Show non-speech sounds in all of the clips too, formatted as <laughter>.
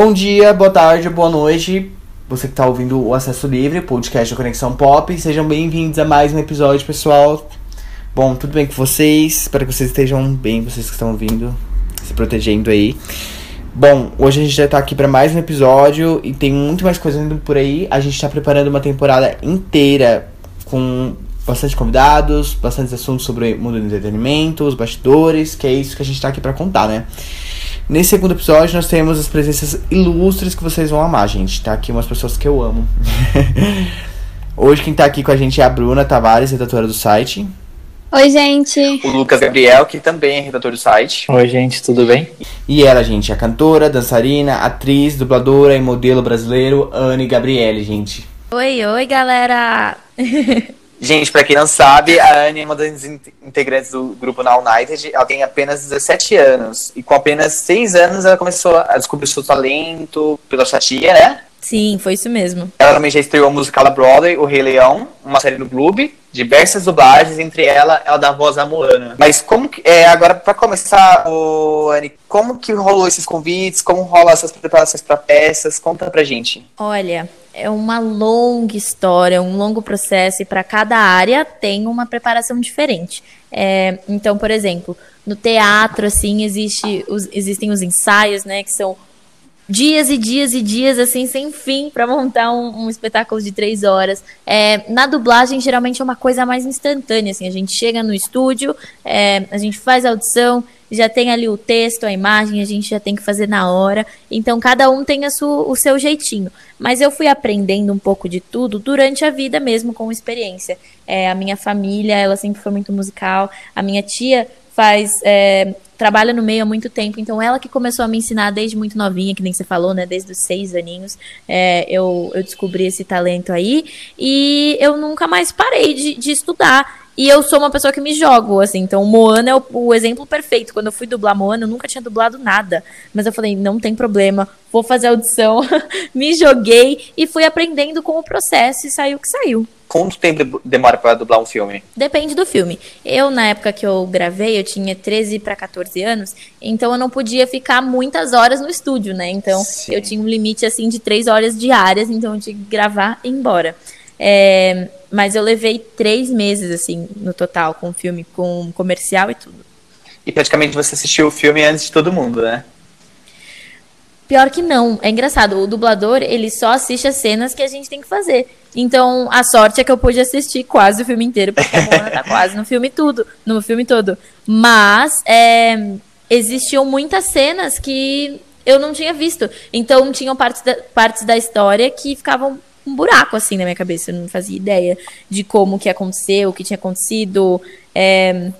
Bom dia, boa tarde, boa noite. Você que está ouvindo o Acesso Livre, podcast da Conexão Pop. Sejam bem-vindos a mais um episódio, pessoal. Bom, tudo bem com vocês? Espero que vocês estejam bem, vocês que estão ouvindo, se protegendo aí. Bom, hoje a gente já tá aqui para mais um episódio e tem muito mais coisa indo por aí. A gente tá preparando uma temporada inteira com bastante convidados, bastante assuntos sobre o mundo do entretenimento, os bastidores, que é isso que a gente tá aqui para contar, né? Nesse segundo episódio nós temos as presenças ilustres que vocês vão amar, gente. Tá aqui umas pessoas que eu amo. <laughs> Hoje quem tá aqui com a gente é a Bruna Tavares, redatora do site. Oi, gente. O Lucas Gabriel, que também é redator do site. Oi, gente, tudo bem? E ela, gente, a cantora, dançarina, atriz, dubladora e modelo brasileiro, Anne Gabriele, gente. Oi, oi, galera. <laughs> Gente, pra quem não sabe, a Anne é uma das integrantes do grupo Now United. Ela tem apenas 17 anos. E com apenas 6 anos ela começou a descobrir seu talento pela chatia, né? Sim, foi isso mesmo. Ela também já estreou a musical da Broadway, O Rei Leão, uma série no Globo, diversas dublagens, entre ela, ela dá voz à Moana. Mas como que, é, agora para começar, o Anne, como que rolou esses convites, como rolam essas preparações para peças? Conta pra gente. Olha, é uma longa história, um longo processo, e para cada área tem uma preparação diferente. É, então, por exemplo, no teatro, assim, existe os, existem os ensaios, né, que são dias e dias e dias, assim, sem fim, para montar um, um, espetáculo de três horas. É, na dublagem, geralmente é uma coisa mais instantânea, assim, a gente chega no estúdio, é, a gente faz a audição, já tem ali o texto, a imagem, a gente já tem que fazer na hora. Então, cada um tem a sua, o seu jeitinho. Mas eu fui aprendendo um pouco de tudo durante a vida mesmo, com experiência. É, a minha família, ela sempre foi muito musical. A minha tia faz é, trabalha no meio há muito tempo, então ela que começou a me ensinar desde muito novinha, que nem você falou, né? Desde os seis aninhos, é, eu, eu descobri esse talento aí e eu nunca mais parei de, de estudar. E eu sou uma pessoa que me jogo, assim. Então, Moana é o, o, exemplo perfeito. Quando eu fui dublar Moana, eu nunca tinha dublado nada. Mas eu falei, não tem problema, vou fazer audição. <laughs> me joguei e fui aprendendo com o processo e saiu o que saiu. Quanto tempo demora para dublar um filme? Depende do filme. Eu, na época que eu gravei, eu tinha 13 para 14 anos, então eu não podia ficar muitas horas no estúdio, né? Então Sim. eu tinha um limite assim de três horas diárias, então eu tinha que gravar e ir embora. É, mas eu levei três meses, assim, no total, com o filme, com comercial e tudo. E praticamente você assistiu o filme antes de todo mundo, né? Pior que não. É engraçado. O dublador, ele só assiste as cenas que a gente tem que fazer. Então, a sorte é que eu pude assistir quase o filme inteiro, porque a Mona tá quase no filme tudo, no filme todo. Mas é, existiam muitas cenas que eu não tinha visto. Então, tinham partes da, partes da história que ficavam um buraco assim na minha cabeça. Eu não fazia ideia de como que aconteceu, o que tinha acontecido. É,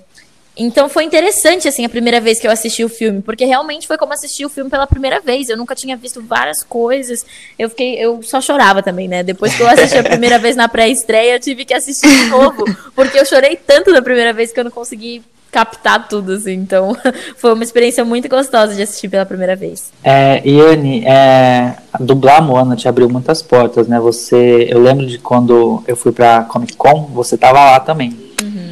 então foi interessante, assim, a primeira vez que eu assisti o filme, porque realmente foi como assistir o filme pela primeira vez. Eu nunca tinha visto várias coisas. Eu fiquei, eu só chorava também, né? Depois que eu assisti a primeira vez na pré-estreia, eu tive que assistir de novo, porque eu chorei tanto da primeira vez que eu não consegui captar tudo, assim. Então, <laughs> foi uma experiência muito gostosa de assistir pela primeira vez. É, Iane, é, dublar Moana te abriu muitas portas, né? Você, eu lembro de quando eu fui pra Comic Con, você tava lá também.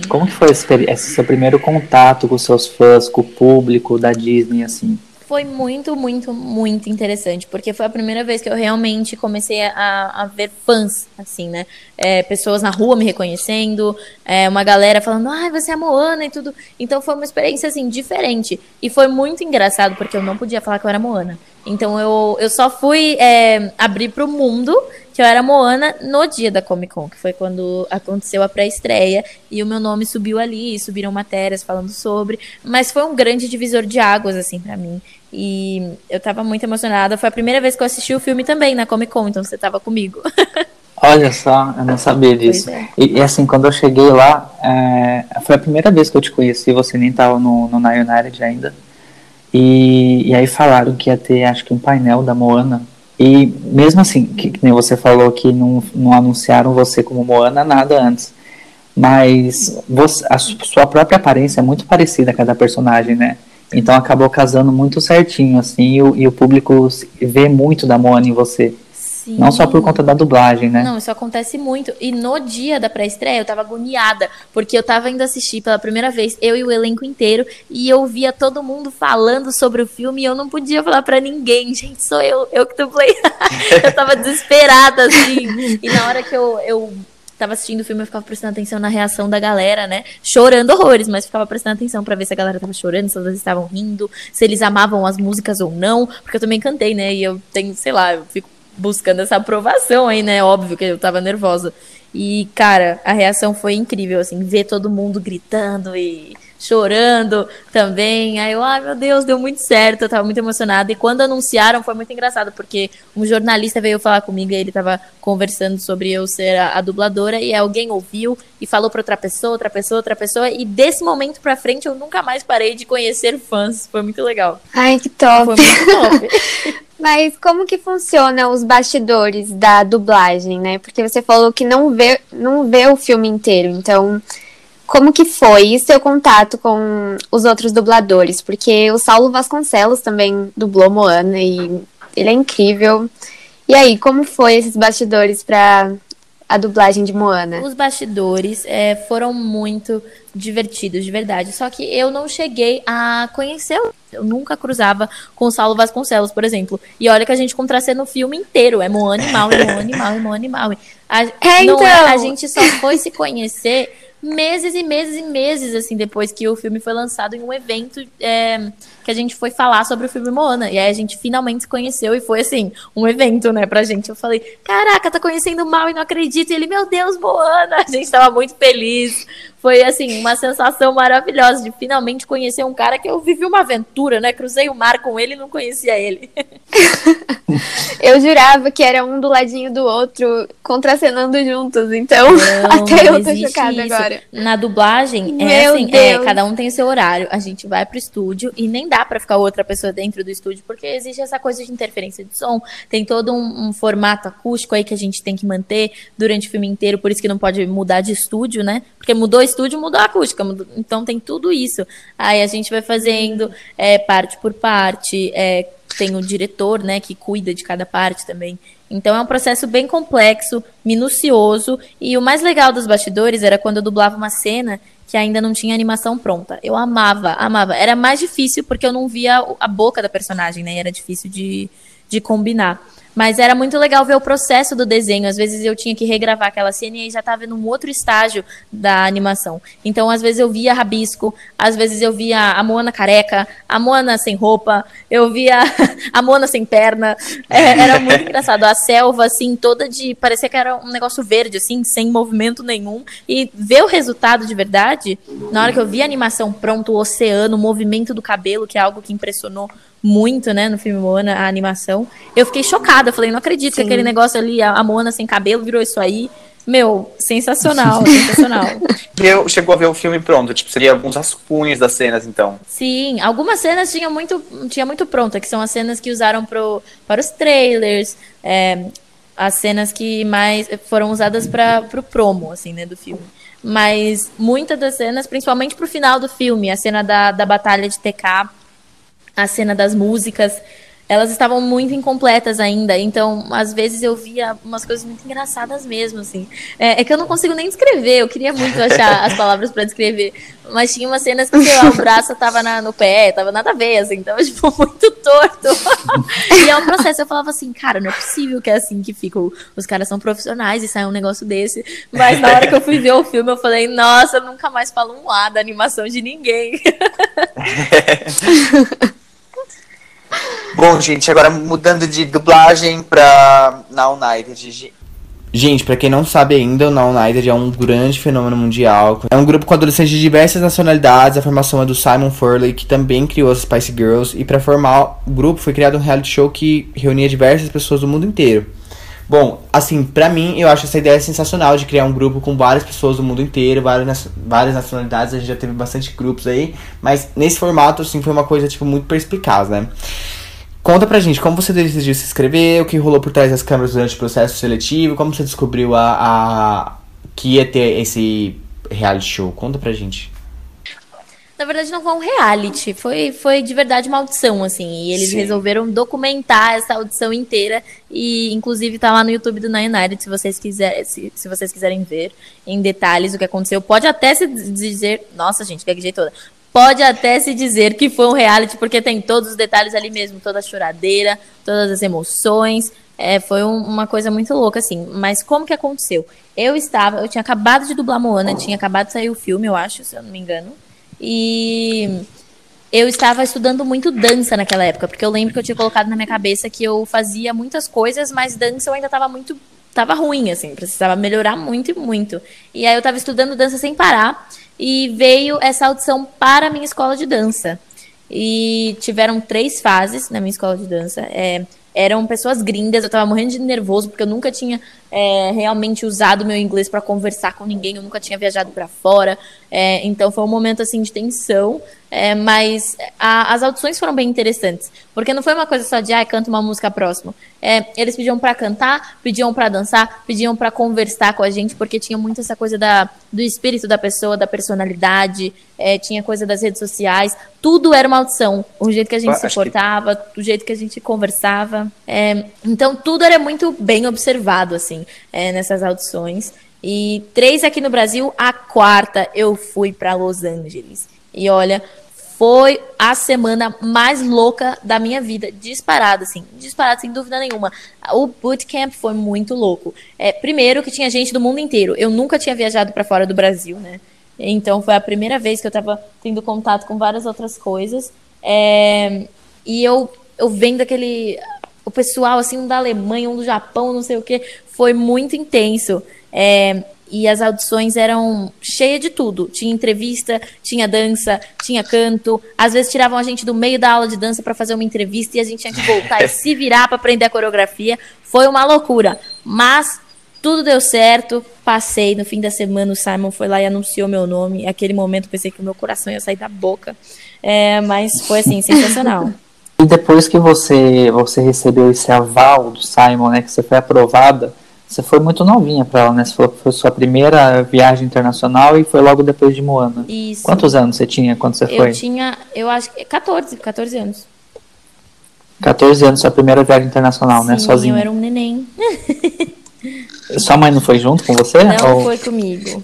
Como que foi esse, esse seu primeiro contato com seus fãs, com o público da Disney, assim? Foi muito, muito, muito interessante, porque foi a primeira vez que eu realmente comecei a, a ver fãs, assim, né? É, pessoas na rua me reconhecendo, é, uma galera falando, ai, ah, você é a Moana e tudo. Então foi uma experiência, assim, diferente. E foi muito engraçado, porque eu não podia falar que eu era Moana. Então eu, eu só fui é, abrir pro mundo que eu era Moana no dia da Comic Con, que foi quando aconteceu a pré-estreia e o meu nome subiu ali, subiram matérias falando sobre, mas foi um grande divisor de águas assim para mim. E eu tava muito emocionada, foi a primeira vez que eu assisti o filme também na Comic Con, então você tava comigo. <laughs> Olha só, eu não sabia disso. É. E, e, assim, quando eu cheguei lá, é, foi a primeira vez que eu te conheci, você nem tava no, no ainda. E, e aí falaram que ia ter, acho que um painel da Moana e mesmo assim, que, que nem você falou que não, não anunciaram você como Moana nada antes. Mas você, a sua própria aparência é muito parecida a cada personagem, né? Então acabou casando muito certinho, assim, e o, e o público vê muito da Moana em você. Sim. Não só por conta da dublagem, né? Não, isso acontece muito. E no dia da pré-estreia eu tava agoniada, porque eu tava indo assistir pela primeira vez, eu e o elenco inteiro, e eu via todo mundo falando sobre o filme e eu não podia falar para ninguém. Gente, sou eu, eu que dublei. <laughs> eu tava desesperada, assim. E na hora que eu, eu tava assistindo o filme, eu ficava prestando atenção na reação da galera, né? Chorando horrores, mas ficava prestando atenção para ver se a galera tava chorando, se eles estavam rindo, se eles amavam as músicas ou não, porque eu também cantei, né? E eu tenho, sei lá, eu fico buscando essa aprovação aí, né? Óbvio que eu tava nervosa. E, cara, a reação foi incrível, assim, ver todo mundo gritando e chorando também. Aí eu, ai meu Deus, deu muito certo, eu tava muito emocionada. E quando anunciaram foi muito engraçado, porque um jornalista veio falar comigo e ele tava conversando sobre eu ser a, a dubladora e alguém ouviu e falou pra outra pessoa, outra pessoa, outra pessoa. E desse momento pra frente eu nunca mais parei de conhecer fãs. Foi muito legal. Ai, que top. Foi muito top. <laughs> Mas como que funciona os bastidores da dublagem, né? Porque você falou que não vê, não vê o filme inteiro. Então, como que foi e seu contato com os outros dubladores? Porque o Saulo Vasconcelos também dublou Moana e ele é incrível. E aí, como foi esses bastidores para a dublagem de Moana? Os bastidores é, foram muito divertidos, de verdade. Só que eu não cheguei a conhecer. Eu nunca cruzava com o Saulo Vasconcelos, por exemplo. E olha que a gente contracena no filme inteiro. É Moana animal, é Moana animal, é Moana animal. A, É, não é, então. a gente só foi se conhecer meses e meses e meses, assim, depois que o filme foi lançado em um evento é, que a gente foi falar sobre o filme Moana. E aí a gente finalmente se conheceu e foi, assim, um evento, né, pra gente. Eu falei, caraca, tá conhecendo mal e não acredito. E ele, meu Deus, Moana! <laughs> A gente tava muito feliz. Foi, assim, uma sensação maravilhosa de finalmente conhecer um cara que eu vivi uma aventura, né? Cruzei o mar com ele e não conhecia ele. <laughs> Eu jurava que era um do ladinho do outro, contracenando juntos. Então, <laughs> Não, até eu tô chocada isso. agora. Na dublagem, é Meu assim, é, cada um tem seu horário. A gente vai pro estúdio e nem dá pra ficar outra pessoa dentro do estúdio, porque existe essa coisa de interferência de som. Tem todo um, um formato acústico aí que a gente tem que manter durante o filme inteiro, por isso que não pode mudar de estúdio, né? Porque mudou o estúdio, mudou a acústica. então tem tudo isso. Aí a gente vai fazendo é, parte por parte. é, tem o diretor, né, que cuida de cada parte também. Então é um processo bem complexo, minucioso, e o mais legal dos bastidores era quando eu dublava uma cena que ainda não tinha animação pronta. Eu amava, amava. Era mais difícil porque eu não via a boca da personagem, né? Era difícil de, de combinar. Mas era muito legal ver o processo do desenho. Às vezes eu tinha que regravar aquela cena e aí já estava num outro estágio da animação. Então, às vezes eu via rabisco, às vezes eu via a Moana careca, a Moana sem roupa, eu via <laughs> a Moana sem perna. É, era muito <laughs> engraçado. A selva, assim, toda de. parecia que era um negócio verde, assim, sem movimento nenhum. E ver o resultado de verdade, na hora que eu vi a animação pronto, o oceano, o movimento do cabelo, que é algo que impressionou muito, né, no filme Moana, a animação. Eu fiquei chocada, eu falei, não acredito que Sim. aquele negócio ali, a a Moana sem cabelo, virou isso aí. Meu, sensacional, <laughs> sensacional. Eu, chegou a ver o filme pronto, tipo, seria alguns rascunhos das cenas, então. Sim, algumas cenas tinha muito, tinha muito pronta, que são as cenas que usaram pro, para os trailers, é, as cenas que mais foram usadas para pro promo, assim, né, do filme. Mas muitas das cenas, principalmente pro final do filme, a cena da, da batalha de TK, a cena das músicas, elas estavam muito incompletas ainda. Então, às vezes eu via umas coisas muito engraçadas mesmo, assim. É, é que eu não consigo nem descrever, eu queria muito achar as <laughs> palavras pra descrever. Mas tinha umas cenas que, sei lá, o braço tava na- no pé, tava nada a ver, assim, tava, tipo, <laughs> muito torto. e é um processo, eu falava assim, cara, não é possível que é assim que fica. O- Os caras são profissionais e sai um negócio desse. Mas na hora que eu fui ver o filme, eu falei, nossa, eu nunca mais falo um A da animação de ninguém. <laughs> Bom, gente, agora mudando de dublagem pra Now United. Gente, pra quem não sabe ainda, o Now United é um grande fenômeno mundial. É um grupo com adolescentes de diversas nacionalidades. A formação é do Simon Furley, que também criou as Spice Girls. E pra formar o grupo foi criado um reality show que reunia diversas pessoas do mundo inteiro. Bom, assim, pra mim, eu acho essa ideia sensacional de criar um grupo com várias pessoas do mundo inteiro, várias, várias nacionalidades. A gente já teve bastante grupos aí. Mas nesse formato, assim, foi uma coisa, tipo, muito perspicaz, né? Conta pra gente como você decidiu se inscrever, o que rolou por trás das câmeras durante o processo seletivo, como você descobriu a, a que ia ter esse reality show. Conta pra gente. Na verdade, não foi um reality, foi, foi de verdade uma audição, assim. E eles Sim. resolveram documentar essa audição inteira. E, inclusive, tá lá no YouTube do Nine United, se vocês, quiser, se, se vocês quiserem ver em detalhes o que aconteceu. Pode até se dizer. Nossa, gente, gaguejei toda. Pode até se dizer que foi um reality, porque tem todos os detalhes ali mesmo, toda a choradeira, todas as emoções. É, foi um- uma coisa muito louca, assim. Mas como que aconteceu? Eu estava, eu tinha acabado de dublar Moana, tinha acabado de sair o filme, eu acho, se eu não me engano. E eu estava estudando muito dança naquela época, porque eu lembro que eu tinha colocado na minha cabeça que eu fazia muitas coisas, mas dança eu ainda estava muito. Tava ruim, assim, precisava melhorar muito e muito. E aí eu estava estudando dança sem parar, e veio essa audição para a minha escola de dança. E tiveram três fases na minha escola de dança. É, eram pessoas gringas, eu tava morrendo de nervoso, porque eu nunca tinha é, realmente usado meu inglês para conversar com ninguém, eu nunca tinha viajado para fora. É, então foi um momento assim de tensão. é, mas a- as audições foram bem interessantes, porque não foi uma coisa só de ah, canta uma música próximo. É, eles pediam para cantar, pediam para dançar, pediam para conversar com a gente, porque tinha muito essa coisa da, do espírito da pessoa, da personalidade, é, tinha coisa das redes sociais, tudo era uma audição. O jeito que a gente se acho que- portava, o jeito que a gente conversava. É, então tudo era muito bem observado, assim, é, nessas audições. E três aqui no Brasil, a quarta eu fui para Los Angeles. E olha, foi a semana mais louca da minha vida, disparado, assim, disparado, sem dúvida nenhuma. O bootcamp foi muito louco. É, primeiro que tinha gente do mundo inteiro. Eu nunca tinha viajado para fora do Brasil, né? Então foi a primeira vez que eu tava tendo contato com várias outras coisas. É, e eu, eu vendo aquele. O pessoal, assim, um da Alemanha, um do Japão, não sei o que, foi muito intenso. É, e as audições eram cheias de tudo. Tinha entrevista, tinha dança, tinha canto. Às vezes tiravam a gente do meio da aula de dança para fazer uma entrevista e a gente tinha que voltar e se virar para aprender a coreografia. Foi uma loucura. Mas tudo deu certo. Passei no fim da semana. O Simon foi lá e anunciou meu nome. Aquele momento pensei que o meu coração ia sair da boca. É, mas foi assim, sensacional. <laughs> E depois que você, você recebeu esse aval do Simon, né, que você foi aprovada, você foi muito novinha para ela, né? Você falou que foi sua primeira viagem internacional e foi logo depois de Moana. Isso. Quantos anos você tinha quando você Eu foi? tinha, eu acho que 14, 14 anos. 14 anos, sua primeira viagem internacional, né? Sim, Sozinha. eu era um neném. Sua mãe não foi junto com você? Não Ou- foi comigo.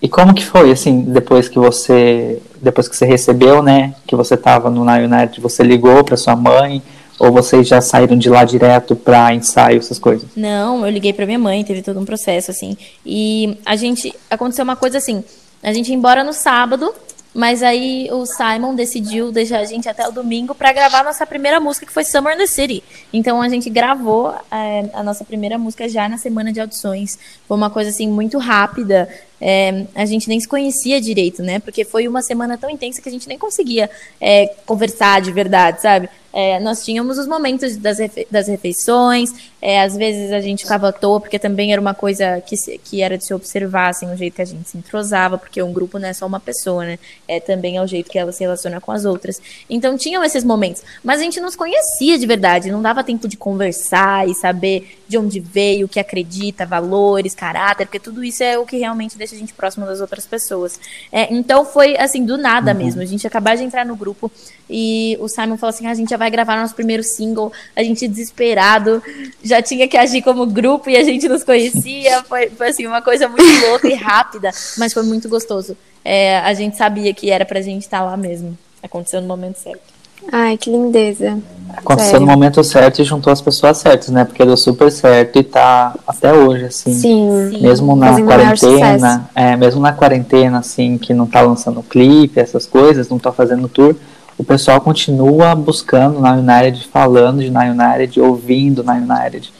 E como que foi, assim, depois que você depois que você recebeu, né, que você estava no Na United, você ligou para sua mãe ou vocês já saíram de lá direto para ensaio, essas coisas? Não, eu liguei pra minha mãe, teve todo um processo, assim. E a gente. Aconteceu uma coisa assim. A gente ia embora no sábado, mas aí o Simon decidiu deixar a gente até o domingo pra gravar a nossa primeira música, que foi Summer in the City. Então a gente gravou é, a nossa primeira música já na semana de audições. Foi uma coisa assim muito rápida. É, a gente nem se conhecia direito, né? Porque foi uma semana tão intensa que a gente nem conseguia é, conversar de verdade, sabe? É, nós tínhamos os momentos das, refe- das refeições, é, às vezes a gente ficava à toa, porque também era uma coisa que, se- que era de se observar, assim, o jeito que a gente se entrosava, porque um grupo não é só uma pessoa, né? É também é o jeito que ela se relaciona com as outras. Então tinham esses momentos, mas a gente não se conhecia de verdade, não dava tempo de conversar e saber de onde veio, o que acredita, valores, caráter, porque tudo isso é o que realmente deixa a gente próximo das outras pessoas. É, então foi assim, do nada mesmo. A gente acabou de entrar no grupo e o Simon falou assim: "Ah, a gente já vai gravar nosso primeiro single. A gente desesperado, já tinha que agir como grupo e a gente nos conhecia. <laughs> Foi, foi assim, uma coisa muito louca e rápida, mas foi muito gostoso. É, a gente sabia que era pra gente estar lá mesmo. Aconteceu no momento certo. Ai, que lindeza. Aconteceu Sério. no momento certo e juntou as pessoas certas, né? Porque deu super certo e tá até hoje, assim. Sim. Sim. Mesmo na Fazendo quarentena, é, mesmo na quarentena, assim, que não tá lançando clipe, essas coisas, não tá fazendo tour, o pessoal continua buscando na United, falando de na United, ouvindo na United.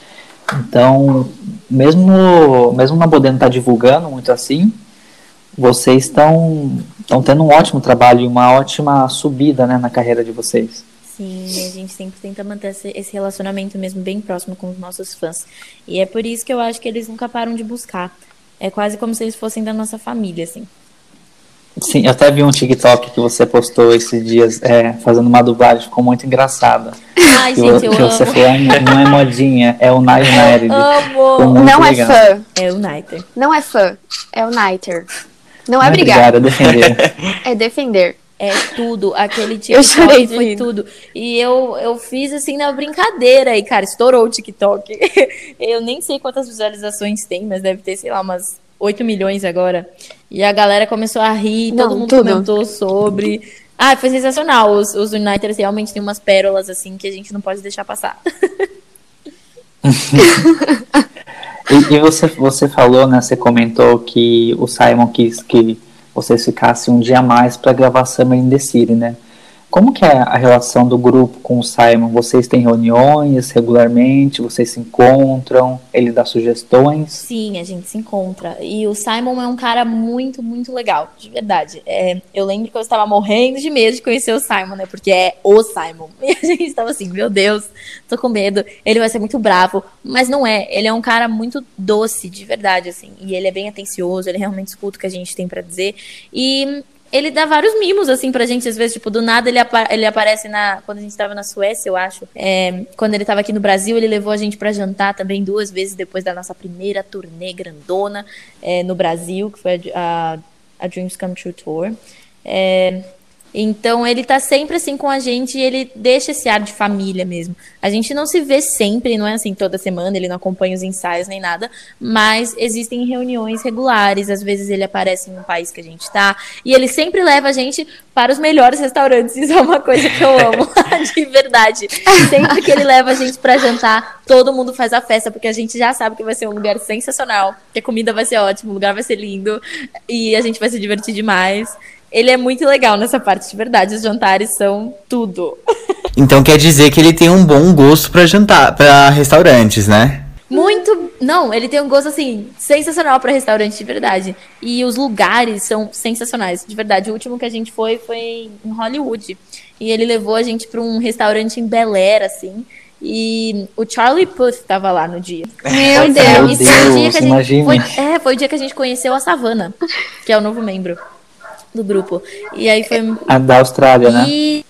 Então, mesmo, mesmo não podendo estar divulgando muito assim, vocês estão estão tendo um ótimo trabalho e uma ótima subida né, na carreira de vocês. Sim, a gente sempre tenta manter esse, relacionamento mesmo bem próximo com os nossos fãs. E é por isso que eu acho que eles nunca param de buscar. É quase como se eles fossem da nossa família, assim. Sim, eu até vi um TikTok que você postou esses dias é, fazendo uma dublagem, ficou muito engraçada. Ai, Que, gente, eu que você amo. falou, não é modinha, é o. Ficou <laughs> Amo! Não é legal. fã. É o Niter. Não é fã. É o Niter. Não é brigar. é defender. <laughs> é defender. É tudo, aquele Eu TikTok chorei foi rindo. tudo. E eu, eu fiz assim na brincadeira e, cara, estourou o TikTok. <laughs> eu nem sei quantas visualizações tem, mas deve ter, sei lá, umas 8 milhões agora. E a galera começou a rir, Não, todo mundo tudo. comentou sobre. Ah, foi sensacional. Os, os Uniters realmente têm umas pérolas assim que a gente não pode deixar passar. <laughs> E, e você, você falou, né? Você comentou que o Simon quis que vocês ficassem um dia mais para gravar Summer in the City, né? Como que é a relação do grupo com o Simon? Vocês têm reuniões regularmente? Vocês se encontram? Ele dá sugestões? Sim, a gente se encontra. E o Simon é um cara muito, muito legal, de verdade. É, eu lembro que eu estava morrendo de medo de conhecer o Simon, né? Porque é o Simon. <laughs> E a gente estava assim, meu Deus, tô com medo. Ele vai ser muito bravo. Mas não é. Ele é um cara muito doce, de verdade, assim. E ele é bem atencioso, ele realmente escuta o que a gente tem para dizer. E ele dá vários mimos, assim, pra gente, às vezes, tipo, do nada ele, apa ele aparece na. Quando a gente tava na Suécia, eu acho. É, quando ele tava aqui no Brasil, ele levou a gente pra jantar também duas vezes depois da nossa primeira turnê grandona é, no Brasil, que foi a, a, a Dreams Come True Tour. É, então ele tá sempre assim com a gente e ele deixa esse ar de família mesmo. A gente não se vê sempre, não é assim toda semana, ele não acompanha os ensaios nem nada, mas existem reuniões regulares, às vezes ele aparece em um país que a gente tá, e ele sempre leva a gente para os melhores restaurantes, <laughs> isso é uma coisa que eu amo, <laughs> de verdade. Sempre que ele leva a gente para jantar, todo mundo faz a festa, porque a gente já sabe que vai ser um lugar sensacional, que a comida vai ser ótima, o lugar vai ser lindo, e a gente vai se divertir demais. Ele é muito legal nessa parte, de verdade. Os jantares são tudo. <laughs> Então quer dizer que ele tem um bom gosto pra jantar, para restaurantes, né? Muito. Não, ele tem um gosto assim sensacional para restaurante, de verdade. E os lugares são sensacionais, de verdade. O último que a gente foi foi em Hollywood. E ele levou a gente para um restaurante em Bel Air, assim. E o Charlie Puth tava lá no dia. Meu é, Deus. dia Deus, que a gente. imagine. Foi, é, foi o dia que a gente conheceu a Savannah, que é o novo membro do grupo. E aí foi. A da Austrália, né? E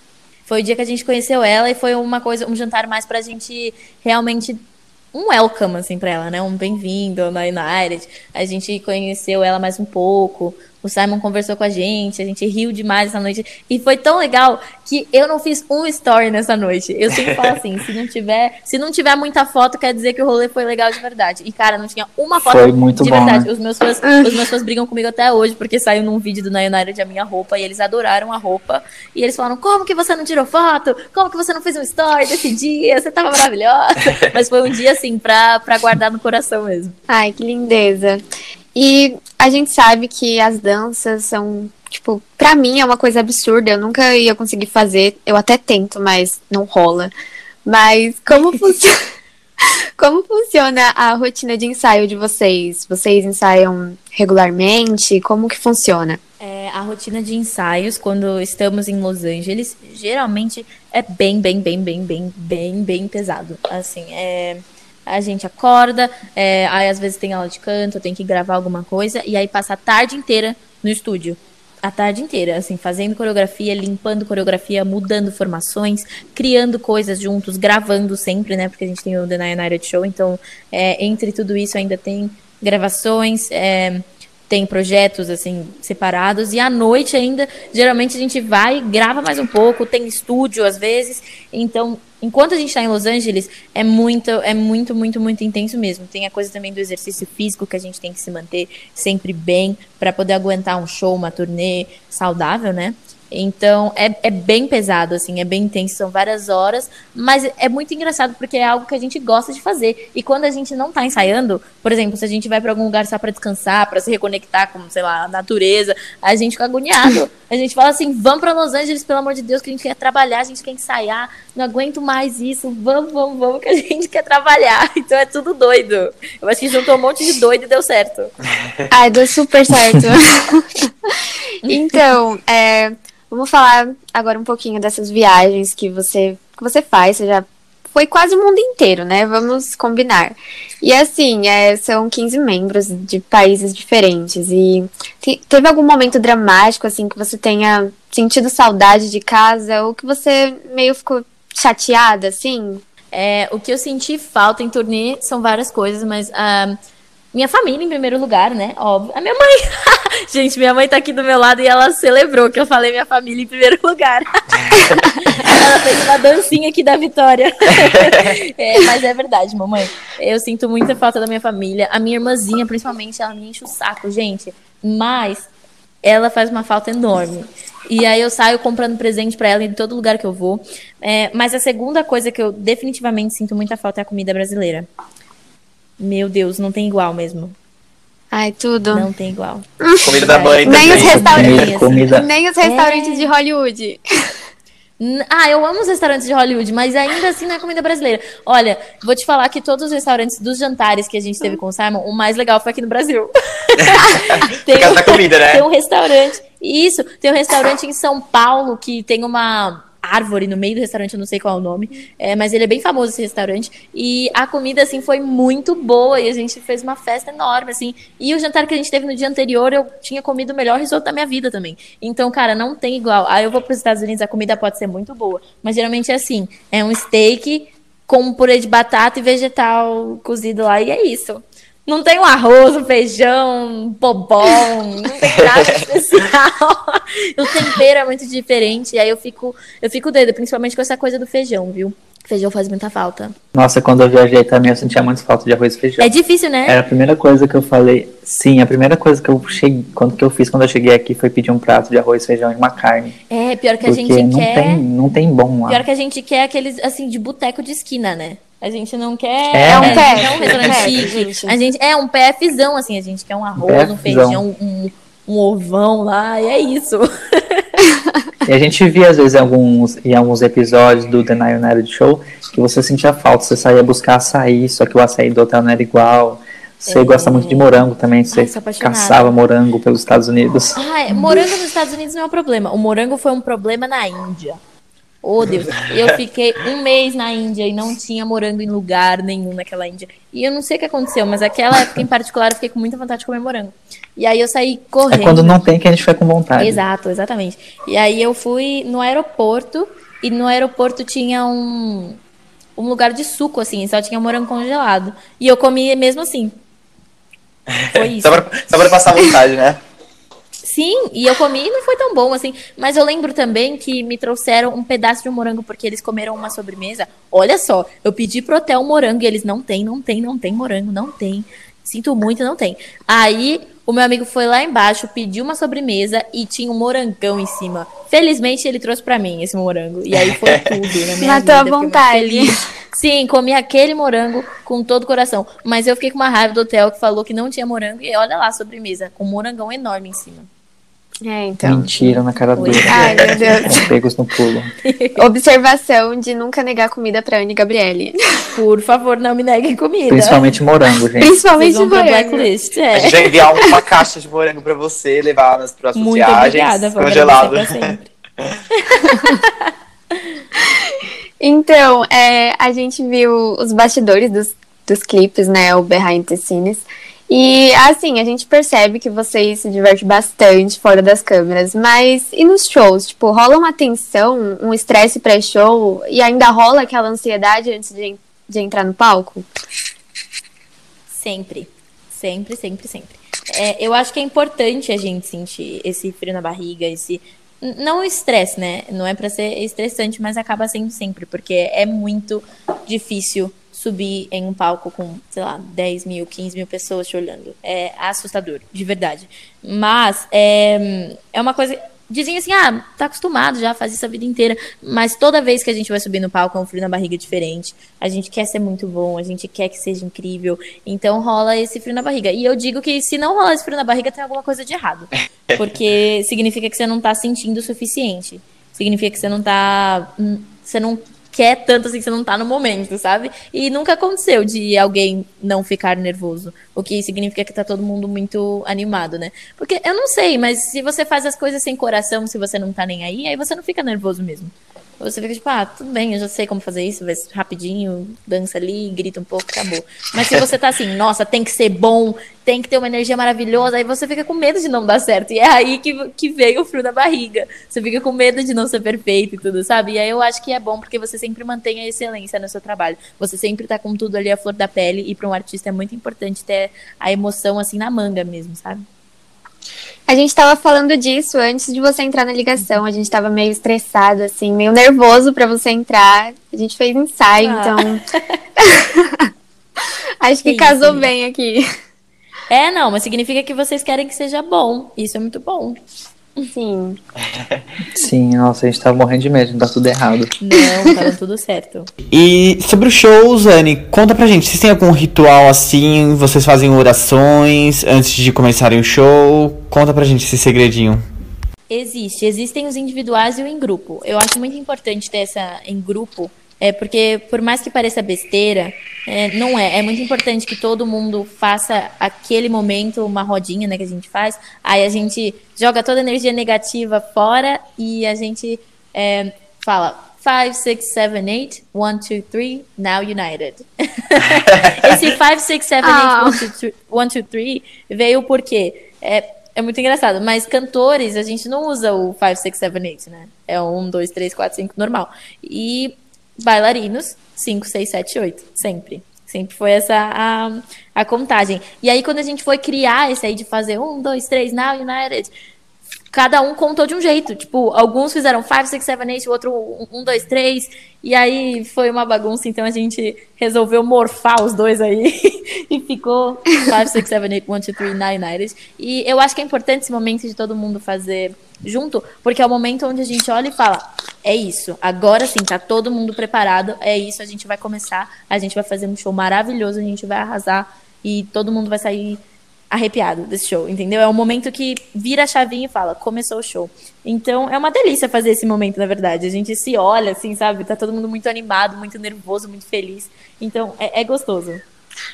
foi o dia que a gente conheceu ela e foi uma coisa, um jantar mais pra gente realmente um welcome assim para ela, né? Um bem-vindo na United. A gente conheceu ela mais um pouco. O Simon conversou com a gente, a gente riu demais essa noite. E foi tão legal que eu não fiz um story nessa noite. Eu sempre falo assim, se não tiver, se não tiver muita foto, quer dizer que o rolê foi legal de verdade. E cara, não tinha uma foto Foi muito de bom, verdade. né? Os meus fãs, os meus fãs brigam comigo até hoje porque saiu num vídeo do Na United a minha roupa e eles adoraram a roupa. E eles falaram: "Como que você não tirou foto? Como que você não fez um story desse dia? Você tava maravilhosa". <laughs> Mas foi um dia assim pra para guardar no coração mesmo. Ai, que lindeza. E a gente sabe que as danças são, tipo, pra mim é uma coisa absurda. Eu nunca ia conseguir fazer. Eu até tento, mas não rola. Mas como <laughs> funciona? Como funciona a rotina de ensaio de vocês? Vocês ensaiam regularmente? Como que funciona? É, a rotina de ensaios, quando estamos em Los Angeles, geralmente é bem, bem, bem, bem, bem, bem, bem pesado. Assim, é, a gente acorda, é, aí às vezes tem aula de canto, tem que gravar alguma coisa, e aí passa a tarde inteira no estúdio. A tarde inteira, assim, fazendo coreografia, limpando coreografia, mudando formações, criando coisas juntos, gravando sempre, né? Porque a gente tem o The Nine United Show, então é, entre tudo isso ainda tem gravações, é, tem projetos assim separados e à noite ainda geralmente a gente vai grava mais um pouco tem estúdio às vezes. Então enquanto a gente está em Los Angeles é muito é muito muito muito intenso mesmo. Tem a coisa também do exercício físico que a gente tem que se manter sempre bem para poder aguentar um show uma turnê saudável né então é, é bem pesado, assim, é bem intenso, são várias horas, mas é muito engraçado porque é algo que a gente gosta de fazer. E quando a gente não tá ensaiando, por exemplo, se a gente vai para algum lugar só para descansar, para se reconectar com, sei lá, a natureza, a gente fica agoniado. A gente fala assim: vamos para Los Angeles, pelo amor de Deus, que a gente quer trabalhar, a gente quer ensaiar, não aguento mais isso, vamos, vamos, vamos, que a gente quer trabalhar. <laughs> Então é tudo doido. Eu acho que juntou um monte de doido e deu certo. <laughs> Ai, deu super certo. <laughs> então, é, vamos falar agora um pouquinho dessas viagens que você, que você faz. Você já foi quase o mundo inteiro, né? Vamos combinar. E assim, é, são 15 membros de países diferentes. E te- teve algum momento dramático, assim, que você tenha sentido saudade de casa ou que você meio ficou chateada, assim? É, o que eu senti falta em turnê são várias coisas, mas ah, Minha família em primeiro lugar, né? Óbvio. A minha mãe. <laughs> Gente, minha mãe tá aqui do meu lado e ela celebrou que eu falei minha família em primeiro lugar. <laughs> ela fez uma dancinha aqui da vitória. <laughs> é, mas é verdade, mamãe. Eu sinto muita falta da minha família. A minha irmãzinha, principalmente, ela me enche o saco, gente. Mas ela faz uma falta enorme. E aí eu saio comprando presente para ela em todo lugar que eu vou. É, mas a segunda coisa que eu definitivamente sinto muita falta é a comida brasileira. Meu Deus, não tem igual mesmo. Ai, tudo. Não tem igual. Comida da mãe Nem os também. restaurantes. Comida. Nem os restaurantes de Hollywood. Ah, eu amo os restaurantes de Hollywood, mas ainda assim não é comida brasileira. Olha, vou te falar que todos os restaurantes dos jantares que a gente teve com o Simon, o mais legal foi aqui no Brasil. <laughs> tem, Por causa da comida, né? tem um restaurante. Isso, tem um restaurante em São Paulo que tem uma árvore no meio do restaurante, eu não sei qual é o nome, é, mas ele é bem famoso esse restaurante. E a comida, assim, foi muito boa e a gente fez uma festa enorme, assim. E o jantar que a gente teve no dia anterior, eu tinha comido o melhor risoto da minha vida também. Então, cara, não tem igual. Aí eu vou para os Estados Unidos, a comida pode ser muito boa, mas geralmente é assim: é um steak com purê de batata e vegetal cozido lá, e é isso. Não tem um arroz, um feijão, um bobão, não tem <laughs> nada especial. o tempero é muito diferente, e aí eu fico, eu fico doida, principalmente com essa coisa do feijão, viu? Feijão faz muita falta. Nossa, quando eu viajei também eu sentia muito falta de arroz e feijão. É difícil, né? Era a primeira coisa que eu falei. Sim, a primeira coisa que eu cheguei, quando que eu fiz quando eu cheguei aqui foi pedir um prato de arroz, feijão e uma carne. É, pior que a gente não quer. tem, não tem bom lá. Pior que a gente quer aqueles, assim, de boteco de esquina, né? A gente não quer. É, É um PF, quer um restaurante gente. A gente, é um PFzão, assim, a gente quer um arroz, um PFzão. feijão, um, um ovão lá, e é isso. E a gente via, às vezes, em alguns, em alguns episódios do The United Show, que você sentia falta, você saía buscar açaí, só que o açaí do hotel não era igual. Você É. gosta muito de morango também, você Ai, caçava morango pelos Estados Unidos. Ah, morango nos Estados Unidos não é um problema. O morango foi um problema na Índia. Oh, Deus. Eu fiquei um mês na Índia e não tinha morango em lugar nenhum naquela Índia. E eu não sei o que aconteceu, mas aquela época em particular eu fiquei com muita vontade de comer morango. E aí eu saí É correndo. quando não tem que a gente fica com vontade. Exato, exatamente. E aí eu fui no aeroporto e no aeroporto tinha um, um lugar de suco, assim, só tinha morango congelado. E eu comi mesmo assim. Foi isso. <laughs> Só pra, só pra passar vontade, né? <laughs> Sim, e eu comi e não foi tão bom assim. Mas eu lembro também que me trouxeram um pedaço de morango porque eles comeram uma sobremesa. Olha só, eu pedi pro hotel morango e eles não tem, não tem, não tem morango, não tem. Sinto muito, não tem. Aí o meu amigo foi lá embaixo, pediu uma sobremesa e tinha um morangão em cima. Felizmente ele trouxe pra mim esse morango. E aí foi <laughs> tudo na minha Matou vida. a Fiquei muito vontade. Sim, comi aquele morango com todo o coração. Mas eu fiquei com uma raiva do hotel que falou que não tinha morango. E olha lá a sobremesa, com um morangão enorme em cima. É, então. Mentira na cara dura. Ai, meu Deus. São pegos no pulo. <laughs> Observação de nunca negar comida pra Anne e Gabriele. Por favor, não me neguem comida. Principalmente morango, gente. Principalmente morango. blacklist. A É. gente vai enviar uma caixa de morango pra você levar nas próximas Muito viagens. obrigada, vou congelado. agradecer pra sempre. <laughs> Então, é, a gente viu os bastidores dos, dos clipes, né? O behind the scenes. E assim, a gente percebe que vocês se divertem bastante fora das câmeras. Mas e nos shows? Tipo, rola uma tensão, um estresse pré-show e ainda rola aquela ansiedade antes de, de entrar no palco? Sempre. Sempre, sempre, sempre. É, eu acho que é importante a gente sentir esse frio na barriga, esse. Não o estresse, né? Não é pra ser estressante, mas acaba sendo sempre, porque é muito difícil subir em um palco com, sei lá, 10 mil, 15 mil pessoas te olhando. É assustador, de verdade. Mas é, é uma coisa. Dizem assim, ah, tá acostumado já, faz isso a vida inteira. Mas toda vez que a gente vai subir no palco é um frio na barriga diferente. A gente quer ser muito bom, a gente quer que seja incrível. Então rola esse frio na barriga. E eu digo que se não rolar esse frio na barriga, tem alguma coisa de errado. Porque <laughs> significa que você não tá sentindo o suficiente. Significa que você não tá. hum, Você não quer tanto assim que você não tá no momento, sabe? E nunca aconteceu de alguém não ficar nervoso. O que significa que tá todo mundo muito animado, né? Porque eu não sei, mas se você faz as coisas sem coração, se você não tá nem aí, aí você não fica nervoso mesmo. Você fica tipo, ah, tudo bem, eu já sei como fazer isso, vai rapidinho, dança ali, grita um pouco, acabou. Mas se você tá assim, nossa, tem que ser bom, tem que ter uma energia maravilhosa, aí você fica com medo de não dar certo. E é aí que, que veio o frio da barriga. Você fica com medo de não ser perfeito e tudo, sabe? E aí eu acho que é bom porque você sempre mantém a excelência no seu trabalho. Você sempre tá com tudo ali a flor da pele, e para um artista é muito importante ter a emoção assim na manga mesmo, sabe? A gente estava falando disso antes de você entrar na ligação. A gente estava meio estressado, assim, meio nervoso para você entrar. A gente fez ensaio, ah. então. <laughs> Acho que, que casou isso, bem aqui. É, não, mas significa que vocês querem que seja bom. Isso é muito bom. Sim. Sim, nossa, a gente tava morrendo de medo, tá tudo errado. Não, tava tudo certo. E sobre os shows, Anne, conta pra gente, vocês têm algum ritual assim? Vocês fazem orações antes de começarem o show? Conta pra gente esse segredinho. Existe, existem os individuais e o em grupo. Eu acho muito importante ter essa em grupo, é porque, por mais que pareça besteira, é, não é. É muito importante que todo mundo faça aquele momento, uma rodinha né, que a gente faz. Aí a gente joga toda a energia negativa fora e a gente é, fala 5, 6, 7, 8, 1, 2, 3, now united. <laughs> Esse 5, 6, 7, 8, 1, 2, 3 veio porque é, é muito engraçado, mas cantores, a gente não usa o 5, 6, 7, 8, né? É 1, 2, 3, 4, 5 normal. E bailarinos, 5, 6, 7, 8, sempre. Sempre foi essa a, a contagem. E aí, quando a gente foi criar esse aí de fazer um, dois, três, now United, cada um contou de um jeito. Tipo, alguns fizeram 5, 6, 7, 8, o outro 1, 2, 3. E aí foi uma bagunça, então a gente resolveu morfar os dois aí. <laughs> e ficou 5, 6, 7, 8, 1, 2, 3, now United. E eu acho que é importante esse momento de todo mundo fazer junto, porque é o momento onde a gente olha e fala: é isso, agora sim, tá todo mundo preparado, é isso, a gente vai começar, a gente vai fazer um show maravilhoso, a gente vai arrasar e todo mundo vai sair arrepiado desse show, entendeu? É o momento que vira a chavinha e fala: começou o show. Então é uma delícia fazer esse momento, na verdade. A gente se olha assim, sabe? Tá todo mundo muito animado, muito nervoso, muito feliz. Então é, é gostoso.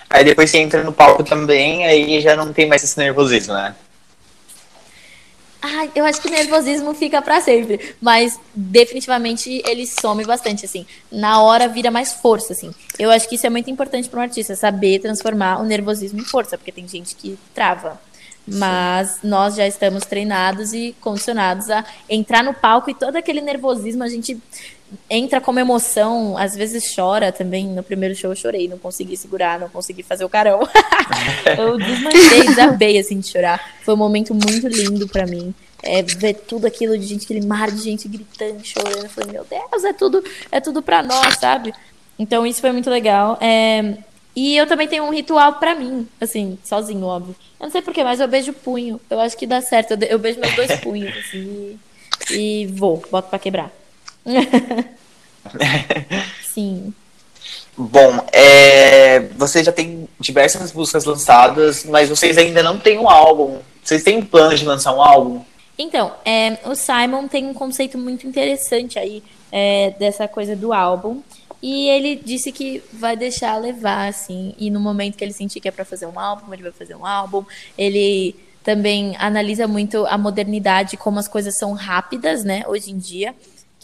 Aí depois você entra no palco também, aí já não tem mais esse nervosismo, né? Ai, eu acho que o nervosismo fica para sempre, mas definitivamente ele some bastante assim. Na hora vira mais força assim. Eu acho que isso é muito importante para um artista saber transformar o nervosismo em força, porque tem gente que trava. Mas nós já estamos treinados e condicionados a entrar no palco e todo aquele nervosismo a gente entra como emoção, às vezes chora também. No primeiro show eu chorei, não consegui segurar, não consegui fazer o carão. <laughs> eu desmanchei, desabei assim de chorar. Foi um momento muito lindo para mim. É, ver tudo aquilo de gente, aquele mar de gente gritando, chorando. Eu falei, meu Deus, é tudo, é tudo pra nós, sabe? Então isso foi muito legal. É, e eu também tenho um ritual para mim, assim, sozinho, óbvio. Eu não sei porquê, mas eu beijo o punho. Eu acho que dá certo. Eu, eu beijo meus dois punhos, assim, e, e vou, boto pra quebrar. <laughs> Sim. Bom, é, vocês já têm diversas músicas lançadas, mas vocês ainda não têm um álbum. Vocês têm planos de lançar um álbum? Então, é, o Simon tem um conceito muito interessante aí é, dessa coisa do álbum. E ele disse que vai deixar levar, assim. E no momento que ele sentir que é para fazer um álbum, ele vai fazer um álbum. Ele também analisa muito a modernidade, como as coisas são rápidas, né, hoje em dia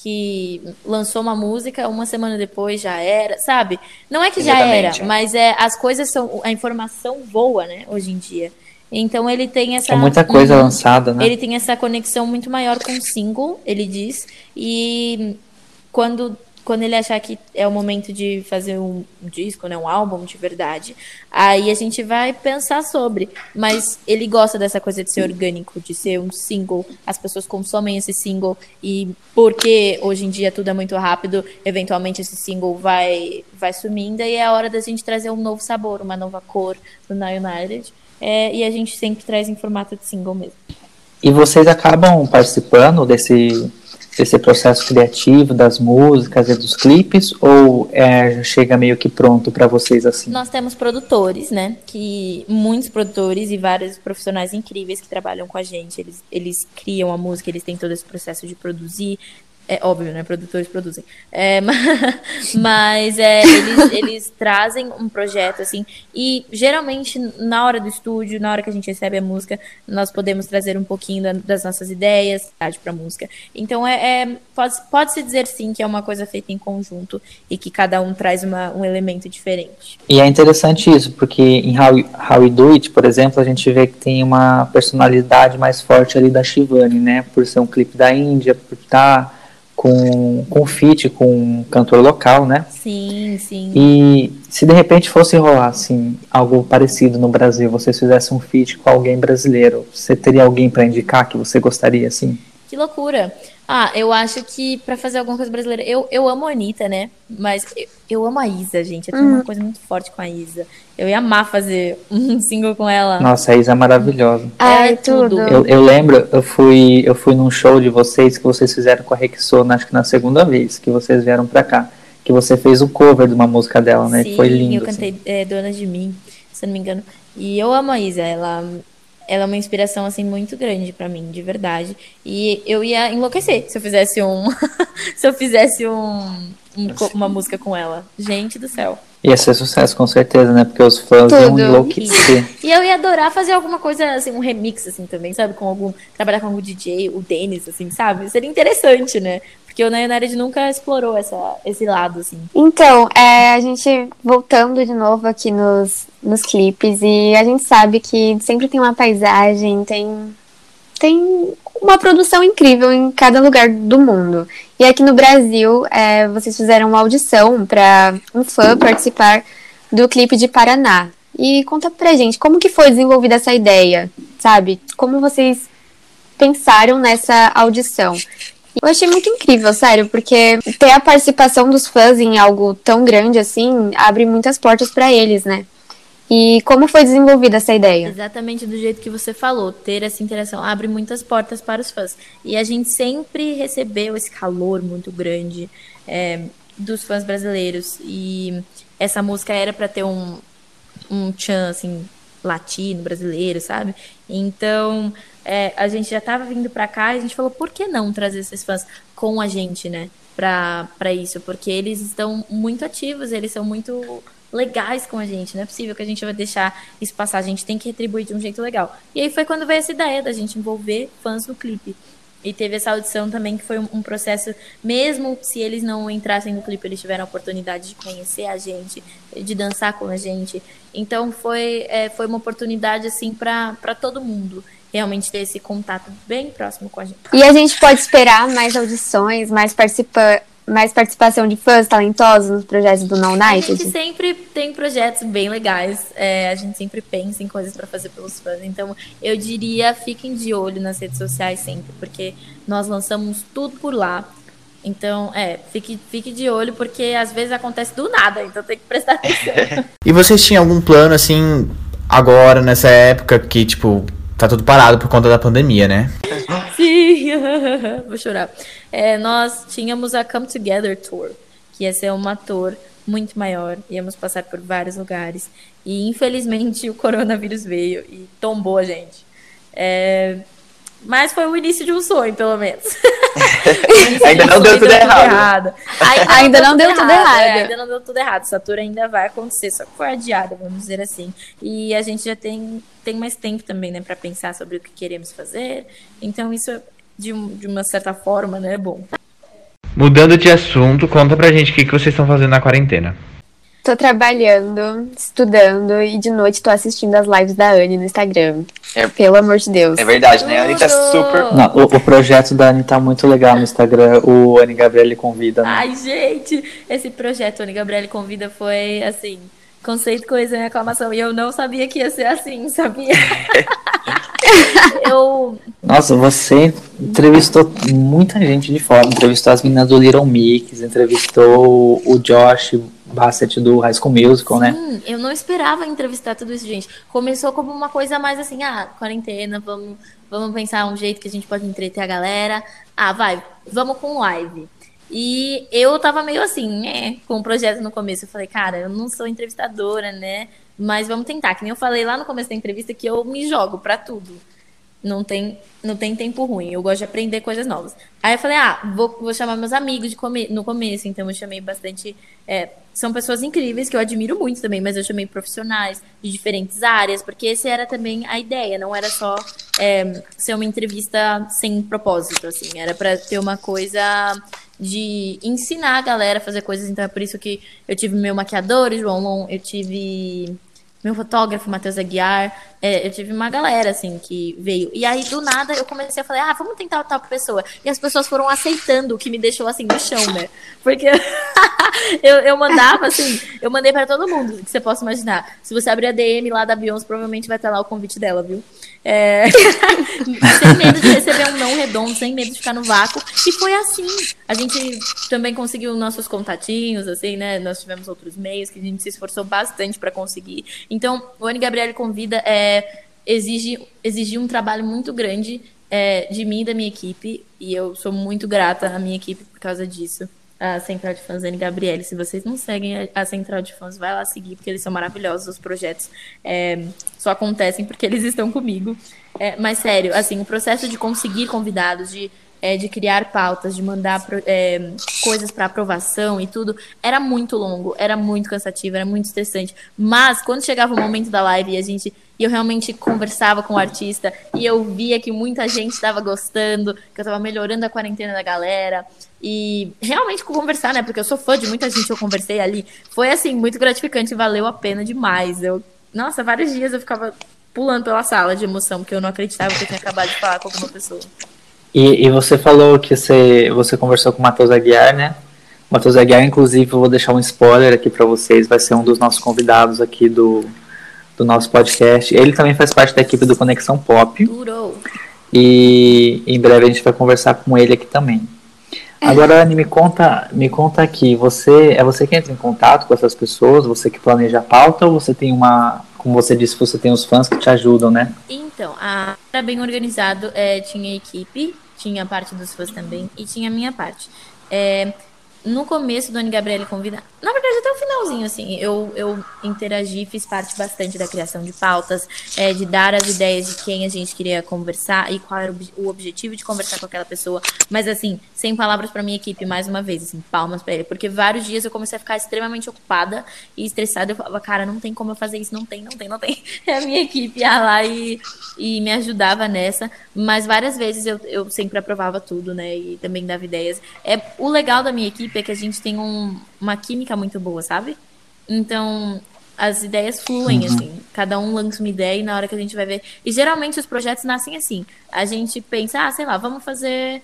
que lançou uma música, uma semana depois já era, sabe? Não é que já era, mas é as coisas são a informação voa, né, hoje em dia. Então ele tem essa é muita coisa um, lançada, né? Ele tem essa conexão muito maior com o single, ele diz, e quando quando ele achar que é o momento de fazer um disco, né, um álbum de verdade, aí a gente vai pensar sobre. Mas ele gosta dessa coisa de ser orgânico, de ser um single. As pessoas consomem esse single e porque hoje em dia tudo é muito rápido, eventualmente esse single vai vai sumindo e é a hora da gente trazer um novo sabor, uma nova cor no Now United. É, e a gente sempre traz em formato de single mesmo. E vocês acabam participando desse desse processo criativo das músicas e dos clipes ou é, já chega meio que pronto para vocês assim? Nós temos produtores, né? Que muitos produtores e vários profissionais incríveis que trabalham com a gente. Eles, eles criam a música, eles têm todo esse processo de produzir, É óbvio, né? Produtores produzem. É, <laughs> mas é, eles, eles trazem um projeto, assim, e geralmente na hora do estúdio, na hora que a gente recebe a música, nós podemos trazer um pouquinho da, das nossas ideias para a música. Então, é, é pode-se pode dizer sim que é uma coisa feita em conjunto e que cada um traz uma, um elemento diferente. E é interessante isso, porque em How, How We Do It, por exemplo, a gente vê que tem uma personalidade mais forte ali da Shivani, né? Por ser um clipe da Índia, por estar. Tá com, com feat com um cantor local, né? Sim, sim. E se de repente fosse rolar assim, algo parecido no Brasil, vocês fizessem um feat com alguém brasileiro, você teria alguém para indicar que você gostaria assim? Que loucura. Ah, eu acho que para fazer alguma coisa brasileira. Eu, eu amo a Anitta, né? Mas eu, eu amo a Isa, gente. Eu tenho hum. uma coisa muito forte com a Isa. Eu ia amar fazer <laughs> um single com ela. Nossa, a Isa é maravilhosa. Ai, é tudo. Eu, eu lembro, eu fui, eu fui num show de vocês que vocês fizeram com a Rexona, acho que na segunda vez que vocês vieram pra cá. Que você fez o cover de uma música dela, né? Sim, Foi lindo. Eu cantei assim. é, Dona de Mim, se não me engano. E eu amo a Isa. Ela ela é uma inspiração assim muito grande para mim, de verdade. E eu ia enlouquecer se eu fizesse um <laughs> se eu fizesse um, um, uma música com ela. Gente do céu. Ia ser sucesso, com certeza, né? Porque os fãs Tudo. iam enlouquecer. E eu ia adorar fazer alguma coisa, assim, um remix, assim, também, sabe? Com algum. Trabalhar com algum DJ, o Denis, assim, sabe? Seria interessante, né? Porque o Nayanara nunca explorou essa, esse lado, assim. Então, é, a gente voltando de novo aqui nos, nos clipes, e a gente sabe que sempre tem uma paisagem, tem, tem uma produção incrível em cada lugar do mundo. E aqui no Brasil, é, vocês fizeram uma audição para um fã participar do clipe de Paraná. E conta pra gente, como que foi desenvolvida essa ideia, sabe? Como vocês pensaram nessa audição? Eu achei muito incrível, sério, porque ter a participação dos fãs em algo tão grande assim abre muitas portas para eles, né? E como foi desenvolvida essa ideia? Exatamente do jeito que você falou, ter essa interação abre muitas portas para os fãs. E a gente sempre recebeu esse calor muito grande é, dos fãs brasileiros. E essa música era para ter um, um tchan, assim, latino, brasileiro, sabe? Então, é, a gente já estava vindo para cá e a gente falou, por que não trazer esses fãs com a gente, né? Para isso, porque eles estão muito ativos, eles são muito legais com a gente. Não é possível que a gente vai deixar isso passar. A gente tem que retribuir de um jeito legal. E aí foi quando veio essa ideia da gente envolver fãs no clipe. E teve essa audição também, que foi um, processo, mesmo se eles não entrassem no clipe, eles tiveram a oportunidade de conhecer a gente, de dançar com a gente. Então foi, é, foi uma oportunidade, assim, para todo mundo realmente ter esse contato bem próximo com a gente. E a gente pode esperar mais audições, mais participa mais participação de fãs talentosos nos projetos do Now Night? A gente sempre tem projetos bem legais, é, a gente sempre pensa em coisas para fazer pelos fãs. Então, eu diria, fiquem de olho nas redes sociais sempre, porque nós lançamos tudo por lá. Então, é, fique, fique de olho, porque às vezes acontece do nada, então tem que prestar <laughs> atenção. e vocês tinham algum plano, assim, agora, nessa época, que, tipo, tá tudo parado por conta da pandemia, né? Sim, <laughs> vou chorar. É, nós tínhamos a Come Together Tour, que ia ser uma tour muito maior, íamos passar por vários lugares. E infelizmente <laughs> o coronavírus veio e tombou a gente. É, mas foi o início de um sonho, pelo menos. <laughs> ainda não deu tudo errado. Ainda, não deu tudo errado. Ainda não deu tudo errado. Essa tour ainda vai acontecer, só que foi adiada, vamos dizer assim. E a gente já tem, tem mais tempo também, né, para pensar sobre o que queremos fazer. Então isso, de, de uma certa forma, né, é bom. Mudando de assunto, conta pra gente o que, que vocês estão fazendo na quarentena. Tô trabalhando, estudando e de noite tô assistindo as lives da Anne no Instagram. É, Pelo amor de Deus. É verdade, né? A Anne tá super. Não, o, o, projeto da Anne tá muito legal no Instagram. O Anne Gabriele convida. Né? Ai, gente, esse projeto Anne Gabriele convida foi assim. Conceito, coisa e reclamação. E eu não sabia que ia ser assim, sabia? <laughs> eu. Nossa, você entrevistou muita gente de fora. Entrevistou as meninas do Little Mix, entrevistou o Josh Bassett do High School Musical, né? Sim, né? eu não esperava entrevistar tudo isso, gente. Começou como uma coisa mais assim, ah, quarentena, vamos, vamos pensar um jeito que a gente pode entreter a galera. Ah, vai, vamos com live. E eu tava meio assim, né, com o projeto no começo. Eu falei, cara, eu não sou entrevistadora, né? Mas vamos tentar. Que nem eu falei lá no começo da entrevista que eu me jogo para tudo. Não tem, não tem tempo ruim. Eu gosto de aprender coisas novas. Aí eu falei, ah, vou, vou chamar meus amigos de come no começo. Então eu chamei bastante. É, são pessoas incríveis que eu admiro muito também, mas eu chamei profissionais de diferentes áreas, porque essa era também a ideia. Não era só é, ser uma entrevista sem propósito, assim. Era para ter uma coisa de ensinar a galera a fazer coisas. Então é por isso que eu tive meu maquiador, João Long, eu tive meu fotógrafo, Matheus Aguiar, é, eu tive uma galera, assim, que veio. E aí, do nada, eu comecei a falar, ah, vamos tentar tal pessoa. E as pessoas foram aceitando, o que me deixou, assim, no chão, né? Porque <laughs> eu, eu mandava, assim, eu mandei para todo mundo, que você possa imaginar. Se você abrir a DM lá da Beyoncé, provavelmente vai estar lá o convite dela, viu? É... <laughs> sem medo de receber um não redondo, sem medo de ficar no vácuo. E foi assim. A gente também conseguiu nossos contatinhos, assim, né? Nós tivemos outros meios que a gente se esforçou bastante para conseguir. Então, o Anne Gabriele Convida é, exige, exige um trabalho muito grande é, de mim e da minha equipe. E eu sou muito grata à minha equipe por causa disso a Central de Fãs Anne Gabriele. Se vocês não seguem a Central de Fãs, vai lá seguir, porque eles são maravilhosos. Os projetos é, só acontecem porque eles estão comigo. É, mas, sério, assim, o processo de conseguir convidados, de, é, de criar pautas, de mandar é, coisas para aprovação e tudo, era muito longo, era muito cansativo, era muito estressante. Mas, quando chegava o momento da live e a gente e eu realmente conversava com o artista e eu via que muita gente estava gostando, que eu estava melhorando a quarentena da galera. E realmente conversar, né? Porque eu sou fã de muita gente eu conversei ali. Foi assim, muito gratificante, valeu a pena demais. Eu, nossa, vários dias eu ficava pulando pela sala de emoção, porque eu não acreditava que eu tinha acabado de falar com alguma pessoa. E, e você falou que você, você conversou com o Matheus Aguiar, né? Matheus Aguiar, inclusive, eu vou deixar um spoiler aqui para vocês, vai ser um dos nossos convidados aqui do, do nosso podcast. Ele também faz parte da equipe do Conexão Pop. Durou. E em breve a gente vai conversar com ele aqui também. Agora, Anne, me conta, me conta aqui, você é você que entra em contato com essas pessoas, você que planeja a pauta ou você tem uma, como você disse, você tem os fãs que te ajudam, né? Então, a, era bem organizado, é, tinha equipe, tinha a parte dos fãs também e tinha a minha parte. É, no começo, Doni Gabriele convida. Na verdade, até o finalzinho, assim, eu, eu interagi, fiz parte bastante da criação de pautas, é, de dar as ideias de quem a gente queria conversar e qual era o, objetivo de conversar com aquela pessoa. Mas, assim, sem palavras para minha equipe, mais uma vez, assim, palmas para ele. Porque vários dias eu comecei a ficar extremamente ocupada e estressada. Eu falava, cara, não tem como eu fazer isso, não tem, não tem, não tem. <laughs> E a minha equipe ia lá e, e me ajudava nessa. Mas várias vezes eu, eu sempre aprovava tudo, né? E também dava ideias. É, o legal da minha equipe é que a gente tem um, uma química muito boa, sabe? Então, as ideias fluem, uhum. assim. Cada um lança uma ideia e na hora que a gente vai ver. E geralmente os projetos nascem assim. A gente pensa, ah, sei lá, vamos fazer.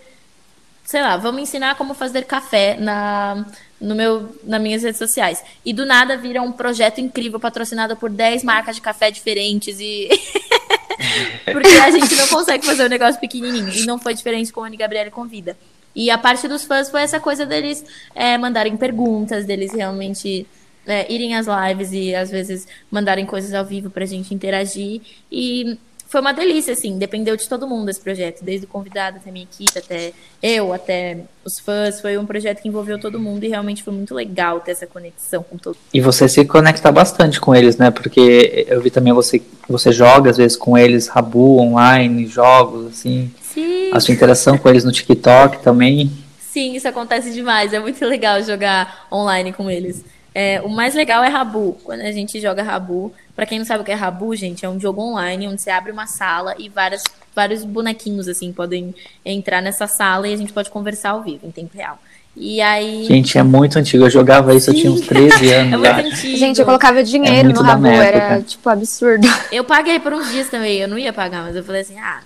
Sei lá, vamos ensinar como fazer café na, no meu, nas minhas redes sociais. E do nada vira um projeto incrível patrocinado por 10 marcas de café diferentes e. <laughs> Porque a gente não consegue fazer um negócio pequenininho. E não foi diferente com a Anne Gabriele Convida. E a parte dos fãs foi essa coisa deles é, mandarem perguntas, deles realmente é, irem às lives e às vezes mandarem coisas ao vivo pra gente interagir. E foi uma delícia, assim, dependeu de todo mundo esse projeto, desde o convidado até a minha equipe, até eu, até os fãs. Foi um projeto que envolveu todo mundo e realmente foi muito legal ter essa conexão com todos. E você se conecta bastante com eles, né? Porque eu vi também você, você joga às vezes com eles, Rabu, online, jogos, assim. Sim. A sua interação com eles no TikTok também. Sim, isso acontece demais. É muito legal jogar online com eles. É, o mais legal é Rabu. Quando a gente joga Rabu, para quem não sabe o que é Rabu, gente, é um jogo online onde você abre uma sala e várias, vários bonequinhos assim podem entrar nessa sala e a gente pode conversar ao vivo em tempo real. E aí. Gente, é muito antigo. Eu jogava isso, Sim. eu tinha uns 13 <laughs> anos. é muito antigo. Gente, eu colocava dinheiro é no Rabu, era tipo absurdo. Eu paguei por uns dias também. Eu não ia pagar, mas eu falei assim: ah,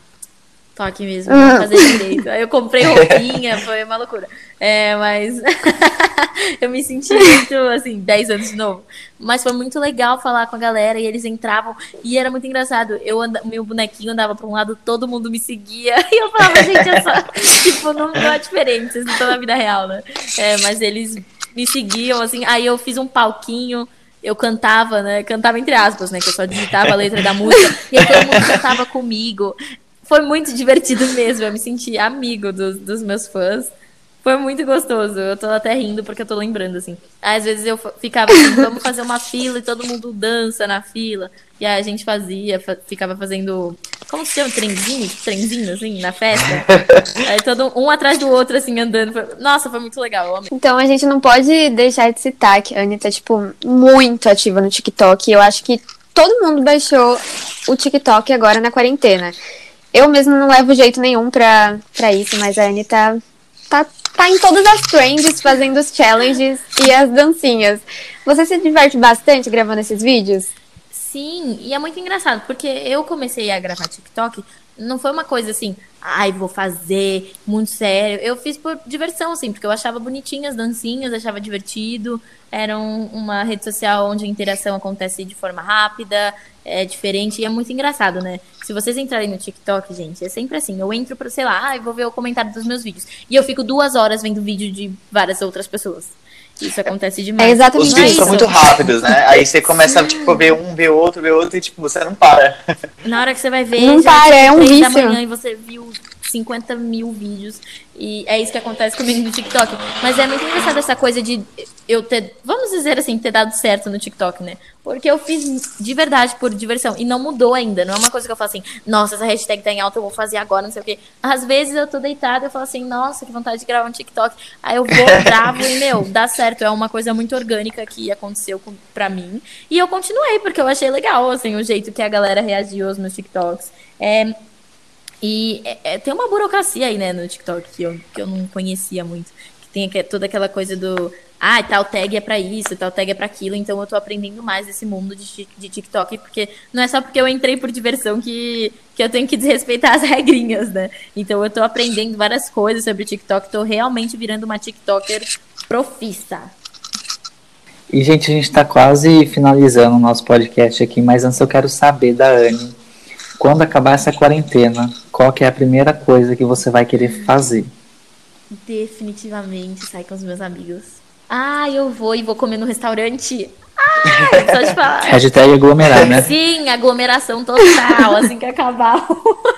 tô aqui mesmo, vou fazer direito. Aí eu comprei <laughs> roupinha, foi uma loucura. É, mas <laughs> eu me senti muito, assim, 10 anos de novo. Mas foi muito legal falar com a galera e eles entravam e era muito engraçado. Eu meu bonequinho andava para um lado, todo mundo me seguia <laughs> e eu falava, gente, é só, tipo, não, não é diferente, vocês não estão na vida real, né? É, mas eles me seguiam, assim, aí eu fiz um palquinho eu cantava, né? Cantava entre aspas, né? Que eu só digitava a letra da música. E aí todo mundo cantava comigo foi muito divertido mesmo. Eu me senti amigo dos, dos meus fãs. Foi muito gostoso. Eu tô até rindo porque eu tô lembrando, assim. Às vezes eu ficava assim, vamos fazer uma fila e todo mundo dança na fila. E aí a gente fazia, ficava fazendo Como se chama? Trenzinho? Trenzinho, assim, na festa. <laughs> Aí todo um atrás do outro, assim, andando. Foi- Nossa, foi muito legal. Amei. Então a gente não pode deixar de citar que a Anne tá, tipo, muito ativa no TikTok. E eu acho que todo mundo baixou o TikTok agora na quarentena. Eu mesmo não levo jeito nenhum pra, pra isso, mas a Anne tá, tá, tá em todas as trends, fazendo os challenges e as dancinhas. Você se diverte bastante gravando esses vídeos? Sim, e é muito engraçado, porque eu comecei a gravar TikTok, não foi uma coisa assim, ai, vou fazer, muito sério. Eu fiz por diversão, assim, porque eu achava bonitinhas as dancinhas, achava divertido. Era um- uma rede social onde a interação acontece de forma rápida, é diferente e é muito engraçado, né? Se vocês entrarem no TikTok, gente, é sempre assim. Eu entro pra, sei lá, ai, vou ver o comentário dos meus vídeos. E eu fico duas horas vendo vídeo de várias outras pessoas. Isso acontece demais. É exatamente Os é vídeos são muito rápidos, né? Aí você começa, tipo, ver um, ver outro, ver outro e, tipo, você não para. Na hora que você vai ver, Não já para, é um três da vício. manhã e você viu 50 mil vídeos. E é isso que acontece comigo no TikTok. Mas é muito engraçado essa coisa de eu ter, vamos dizer assim, ter dado certo no TikTok, né? Porque eu fiz de verdade por diversão. E não mudou ainda. Não é uma coisa que eu falo assim, nossa, essa hashtag tá em alta, eu vou fazer agora, não sei o quê. Às vezes eu tô deitada e eu falo assim, nossa, que vontade de gravar um TikTok. Aí eu vou, <laughs> gravo e, meu, dá certo. É uma coisa muito orgânica que aconteceu com, pra mim. E eu continuei, porque eu achei legal, assim, o jeito que a galera reagiu aos meus TikToks. É, e é- é- tem uma burocracia aí, né, no TikTok que eu, que eu não conhecia muito. Que tem toda aquela coisa do. Ah, tal tag é pra isso, tal tag é pra aquilo. Então eu tô aprendendo mais desse mundo de, de TikTok, porque não é só porque eu entrei por diversão que, que eu tenho que desrespeitar as <laughs> regrinhas, né? Então eu tô aprendendo várias coisas sobre TikTok, tô realmente virando uma TikToker profissa. E, gente, a gente tá quase finalizando o nosso podcast aqui, mas antes eu quero saber da Anne, quando acabar essa quarentena, qual que é a primeira coisa que você vai querer fazer? Definitivamente sair com os meus amigos. Ah, eu vou e vou comer no restaurante. Ah, só de falar. Hashtag aglomerar, né? Sim, aglomeração total, assim que acabar.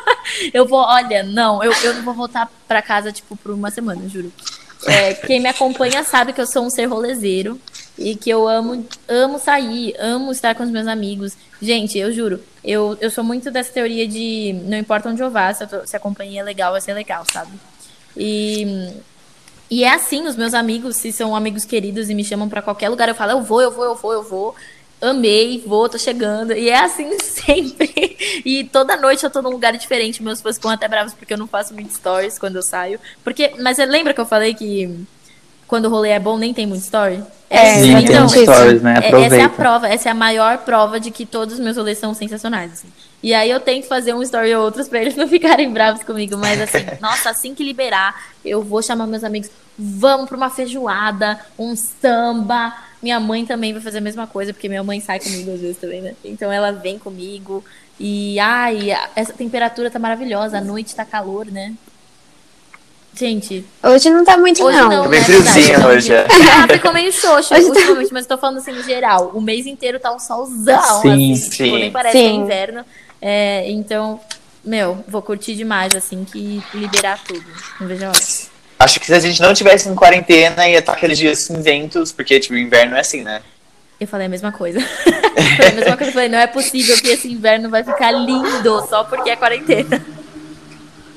<laughs> eu vou, olha, não, eu, eu não vou voltar pra casa, tipo, por uma semana, juro. É, quem me acompanha sabe que eu sou um ser rolezeiro e que eu amo, amo sair, amo estar com os meus amigos. Gente, eu juro, eu, eu sou muito dessa teoria de não importa onde eu vá, se, eu tô- se a companhia é legal, vai ser legal, sabe? E, e é assim, os meus amigos, se são amigos queridos e me chamam pra qualquer lugar, eu falo, eu vou, eu vou, eu vou, eu vou. Amei, vou, tô chegando. E é assim <laughs> sempre. E toda noite eu tô num lugar diferente. Meus fãs ficam até bravos porque eu não faço muito stories quando eu saio. Porque, mas lembra que eu falei que quando o rolê é bom nem tem muito story? É, Sim, tem então, uns stories, né? É, essa é a Aproveita. prova, essa é a maior prova de que todos os meus rolês são sensacionais. assim. E aí eu tento fazer um story ou outros pra eles <laughs> não ficarem bravos comigo. Mas assim, <laughs> nossa, assim que liberar, eu vou chamar meus amigos, vamos pra uma feijoada, um samba. Minha mãe também vai fazer a mesma coisa, porque minha mãe sai comigo às vezes também, né? Então ela vem comigo. E ai, essa temperatura tá maravilhosa, a noite tá calor, né? Gente, Hoje não tá muito, Hoje não. não, Tá né? friozinho Verdade, hoje, é. Ah, ficou meio xoxo Hoje tá- ultimamente, mas eu tô falando assim no geral. O mês inteiro tá um solzão, Sim, assim. Tipo, sim. nem parece que é Sim. inverno. É, então, meu, vou curtir demais, assim, que liberar tudo. Não vejo a hora. Acho que se a gente não tivesse em quarentena, ia estar aqueles dias cinzentos, porque, tipo, o inverno é assim, né? Eu falei a mesma coisa. <laughs> falei a mesma coisa. Eu falei, não é possível que esse inverno vai ficar lindo só porque é quarentena.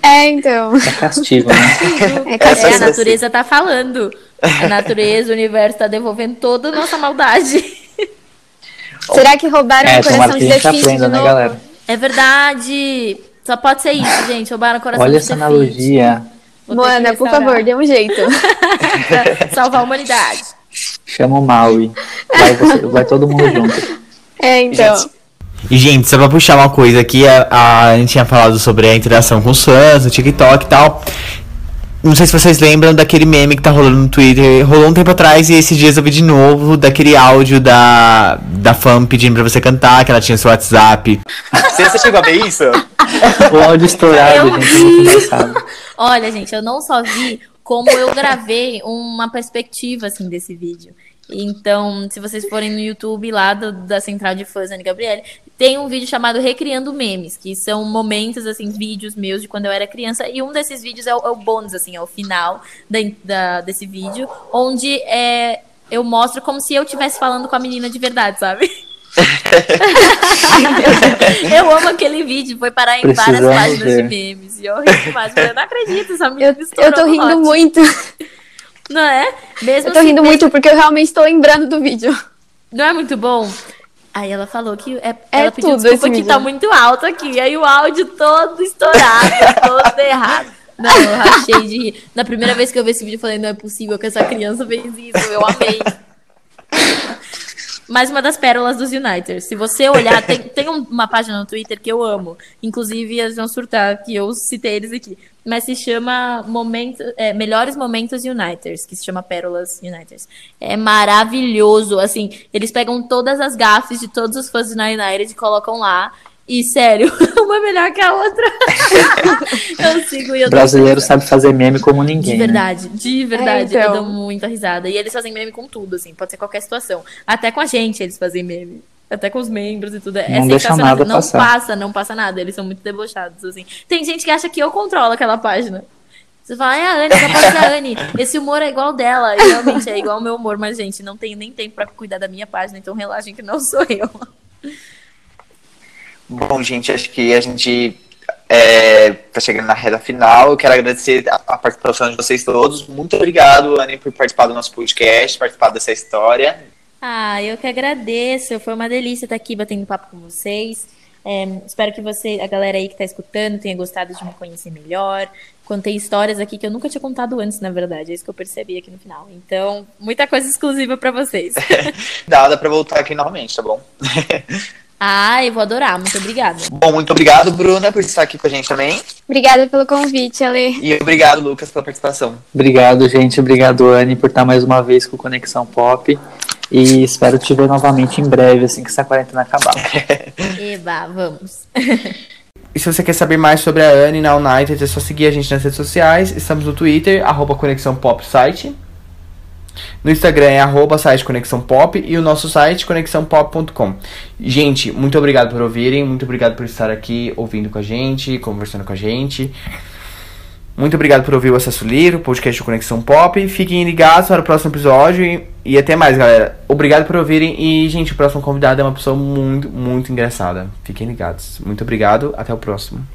É, então. É castigo, né? <laughs> É É, castigo. a natureza tá falando. A natureza, o universo tá devolvendo toda a nossa maldade. <laughs> Será que roubaram É, o coração de a gente The Fit de aprenda, né, novo? galera? É verdade. Só pode ser isso, gente. Roubaram o coração Olha de essa The analogia. Vou Moana, por favor, dê um jeito. pra <laughs> salvar a humanidade. Chama o Maui. Vai, você- vai todo mundo junto. É, então. Gente, E, gente, só pra puxar uma coisa aqui, a, a, a gente tinha falado sobre a interação com os fãs, no TikTok e tal. Não sei se vocês lembram daquele meme que tá rolando no Twitter. Rolou um tempo atrás e esses dias eu vi de novo daquele áudio da, da fã pedindo pra você cantar, que ela tinha seu WhatsApp. Você, você chegou a ver isso? <laughs> O áudio estourado, Eu gente, muito engraçado. Olha, gente, eu não só vi, como eu gravei uma perspectiva, assim, desse vídeo. Então, se vocês forem no YouTube lá do- da Central de Fãs, Anne Gabriele, tem um vídeo chamado Recriando Memes, que são momentos, assim, vídeos meus de quando eu era criança. E um desses vídeos é o, é o bônus, assim, é o final da, da- desse vídeo, onde é, eu mostro como se eu estivesse falando com a menina de verdade, sabe? <laughs> eu amo aquele vídeo, foi parar em Precisamos várias páginas ver. de memes. E eu ri demais, mas eu não acredito, essa Eu, menina eu tô rindo muito. <laughs> Não é? Mesmo Eu tô assim, rindo mesmo- muito porque eu realmente tô lembrando do vídeo. Não é muito bom? Aí ela falou que é, É ela pediu tudo desculpa que vídeo. tá muito alto aqui. Aí o áudio todo estourado, <laughs> todo errado. Não, eu rachei de rir. Na primeira vez que eu vi esse vídeo, eu falei, não é possível que essa criança fez isso. Eu amei. Mais uma das pérolas dos Uniters. Se você olhar, tem, <laughs> tem um- uma página no Twitter que eu amo. Inclusive, eles vão surtar que eu citei eles aqui. Mas se chama momento, é, Melhores Momentos Uniters, que se chama Pérolas Uniters. É maravilhoso. Assim, eles pegam todas as gafes de todos os fãs do United e colocam lá. E, sério, <laughs> uma é melhor que a outra. <laughs> eu sigo e eu brasileiro sabe fazer meme como ninguém. De né? verdade, de verdade. É, então. Eu dou muita risada. E eles fazem meme com tudo, assim. Pode ser qualquer situação. Até com a gente eles fazem meme. Até com os membros e tudo. É Não deixa sensacional. nada não passar. passa, não passa nada. Eles são muito debochados, assim. Tem gente que acha que eu controlo aquela página. Você fala, é a Anne, só pode ser a Anne. Esse humor é igual dela. E realmente é igual ao meu humor. Mas, gente, não tenho nem tempo pra cuidar da minha página. Então relaxem que não sou eu. Bom, gente, acho que a gente é, tá chegando na reta final. Eu quero agradecer a, a participação de vocês todos. Muito obrigado, Anne, por participar do nosso podcast, participar dessa história. Ah, eu que agradeço. Foi uma delícia estar aqui batendo papo com vocês. É, espero que você, a galera aí que está escutando, tenha gostado de me conhecer melhor. Contei histórias aqui que eu nunca tinha contado antes, na verdade. É isso que eu percebi aqui no final. Então, muita coisa exclusiva para vocês. <laughs> Dá, dá pra voltar aqui novamente, tá bom? <laughs> ah, eu vou adorar. Muito obrigada. Bom, muito obrigado, Bruna, por estar aqui com a gente também. Obrigada pelo convite, Ale. E obrigado, Lucas, pela participação. Obrigado, gente. Obrigado, Anne, por estar mais uma vez com o Conexão Pop. E espero te ver novamente em breve, assim que essa quarentena acabar. <laughs> Eba, vamos. E se você quer saber mais sobre a Anne na United, é só seguir a gente nas redes sociais. Estamos no Twitter, arroba Conexão Pop Site. No Instagram é arroba site Conexão Pop e o nosso site conexãopop.com. Gente, muito obrigado por ouvirem, muito obrigado por estar aqui ouvindo com a gente, conversando com a gente. Muito obrigado por ouvir o Acesso Livre, o podcast Conexão Pop. Fiquem ligados para o próximo episódio e, e até mais, galera. Obrigado por ouvirem e, gente, o próximo convidado é uma pessoa muito, muito engraçada. Fiquem ligados. Muito obrigado, até o próximo.